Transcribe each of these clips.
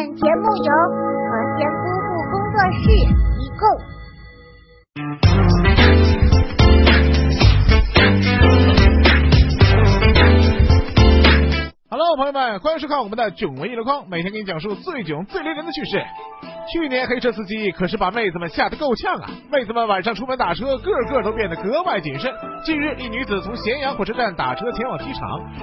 本节目由和仙姑姑工作室提供。各位朋友们，欢迎收看我们的囧文艺箩筐，每天给你讲述最囧、最雷人的趣事。去年黑车司机可是把妹子们吓得够呛啊！妹子们晚上出门打车，个个都变得格外谨慎。近日，一女子从咸阳火车站打车前往机场，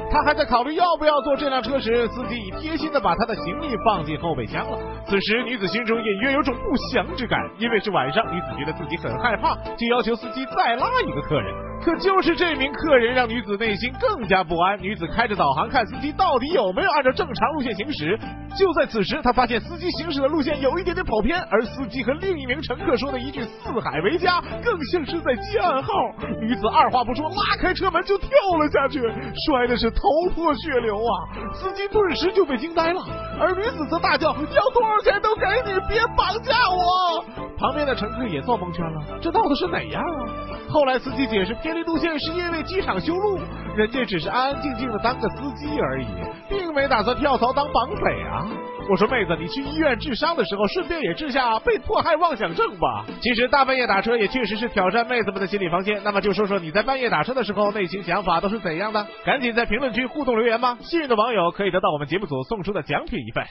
她还在考虑要不要坐这辆车时，司机已贴心的把她的行李放进后备箱了。此时，女子心中隐约有种不祥之感，因为是晚上，女子觉得自己很害怕，就要求司机再拉一个客人。可就是这名客人让女子内心更加不安。女子开着导航看司机到底有没有按照正常路线行驶。就在此时，她发现司机行驶的路线有一点点跑偏，而司机和另一名乘客说的一句“四海为家”更像是在接暗号。女子二话不说，拉开车门就跳了下去，摔的是头破血流啊！司机顿时就被惊呆了，而女子则大叫：“要多少钱都给你，别绑架我！”旁边的乘客也坐蒙圈了，这闹的是哪样啊？后来司机解释偏离路线是因为机场修路，人家只是安安静静的当个司机而已，并没打算跳槽当绑匪啊。我说妹子，你去医院治伤的时候，顺便也治下被迫害妄想症吧。其实大半夜打车也确实是挑战妹子们的心理防线。那么就说说你在半夜打车的时候，内心想法都是怎样的？赶紧在评论区互动留言吧！幸运的网友可以得到我们节目组送出的奖品一份。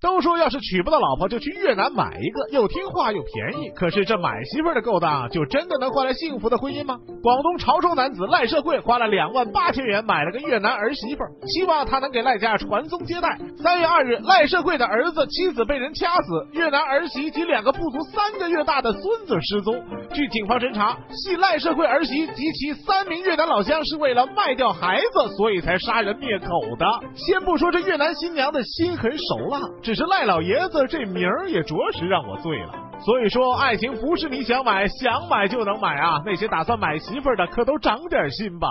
都说要是娶不到老婆就去越南买一个，又听话又便宜。可是这买媳妇的勾当，就真的能换来幸福的婚姻吗？广东潮州男子赖社会花了两万八千元买了个越南儿媳妇，希望他能给赖家传宗接代。三月二日，赖社会的儿子妻子被人掐死，越南儿媳及两个不足三个月大的孙子失踪。据警方侦查，系赖社会儿媳及其三名越南老乡是为了卖掉孩子，所以才杀人灭口的。先不说这越南新娘的心狠手辣。只是赖老爷子这名儿也着实让我醉了。所以说，爱情不是你想买想买就能买啊！那些打算买媳妇儿的可都长点心吧。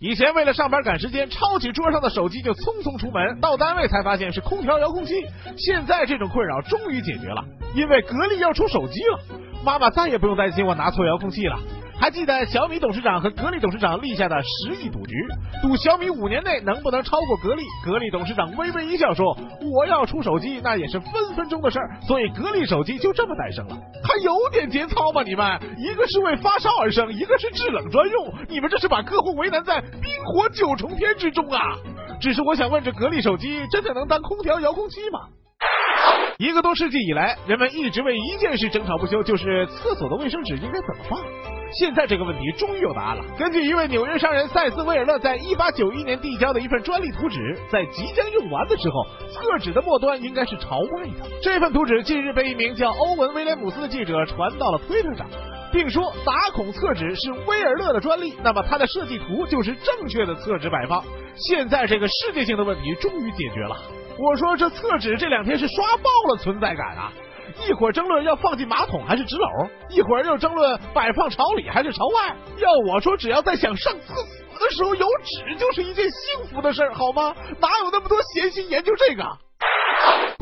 以前为了上班赶时间，抄起桌上的手机就匆匆出门，到单位才发现是空调遥控器。现在这种困扰终于解决了，因为格力要出手机了，妈妈再也不用担心我拿错遥控器了。还记得小米董事长和格力董事长立下的十亿赌局，赌小米五年内能不能超过格力？格力董事长微微一笑说：“我要出手机，那也是分分钟的事儿。”所以格力手机就这么诞生了，还有点节操吗？你们一个是为发烧而生，一个是制冷专用，你们这是把客户为难在冰火九重天之中啊！只是我想问，这格力手机真的能当空调遥控器吗？一个多世纪以来，人们一直为一件事争吵不休，就是厕所的卫生纸应该怎么放。现在这个问题终于有答案了。根据一位纽约商人塞斯威尔勒在一八九一年递交的一份专利图纸，在即将用完的时候，厕纸的末端应该是朝外的。这份图纸近日被一名叫欧文威廉姆斯的记者传到了推特上，并说打孔厕纸是威尔勒的专利，那么他的设计图就是正确的厕纸摆放。现在这个世界性的问题终于解决了。我说这厕纸这两天是刷爆了存在感啊！一会儿争论要放进马桶还是纸篓，一会儿又争论摆放朝里还是朝外。要我说，只要在想上厕所的时候有纸，就是一件幸福的事儿，好吗？哪有那么多闲心研究这个？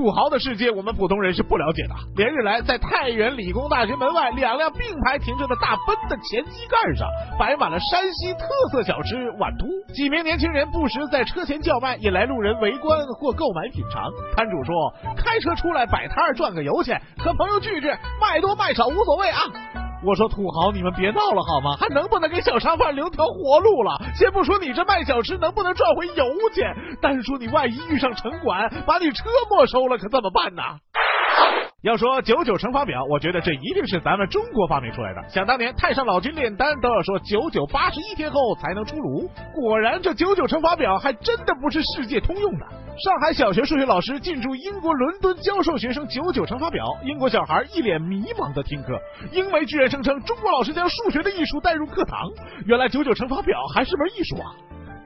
土豪的世界，我们普通人是不了解的。连日来，在太原理工大学门外两辆并排停着的大奔的前机盖上，摆满了山西特色小吃碗突。几名年轻人不时在车前叫卖，引来路人围观或购买品尝。摊主说：“开车出来摆摊赚个油钱，和朋友聚聚，卖多卖少无所谓啊。”我说土豪，你们别闹了好吗？还能不能给小商贩留条活路了？先不说你这卖小吃能不能赚回油钱，单说你万一遇上城管把你车没收了，可怎么办呢？要说九九乘法表，我觉得这一定是咱们中国发明出来的。想当年太上老君炼丹都要说九九八十一天后才能出炉，果然这九九乘法表还真的不是世界通用的。上海小学数学老师进驻英国伦敦教授学生九九乘法表，英国小孩一脸迷茫的听课，英媒居然声称中国老师将数学的艺术带入课堂，原来九九乘法表还是门艺术啊！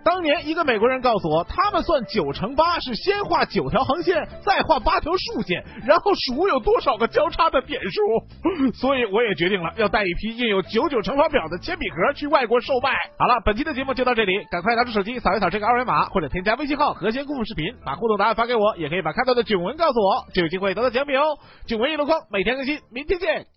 当年一个美国人告诉我，他们算九乘八是先画九条横线，再画八条竖线，然后数有多少个交叉的点数。所以我也决定了要带一批印有九九乘法表的铅笔盒去外国售卖。好了，本期的节目就到这里，赶快拿出手机扫一扫这个二维码，或者添加微信号“和谐故事视频”，把互动答案发给我，也可以把看到的囧文告诉我，就有机会得到奖品哦。囧文一箩筐，每天更新，明天见。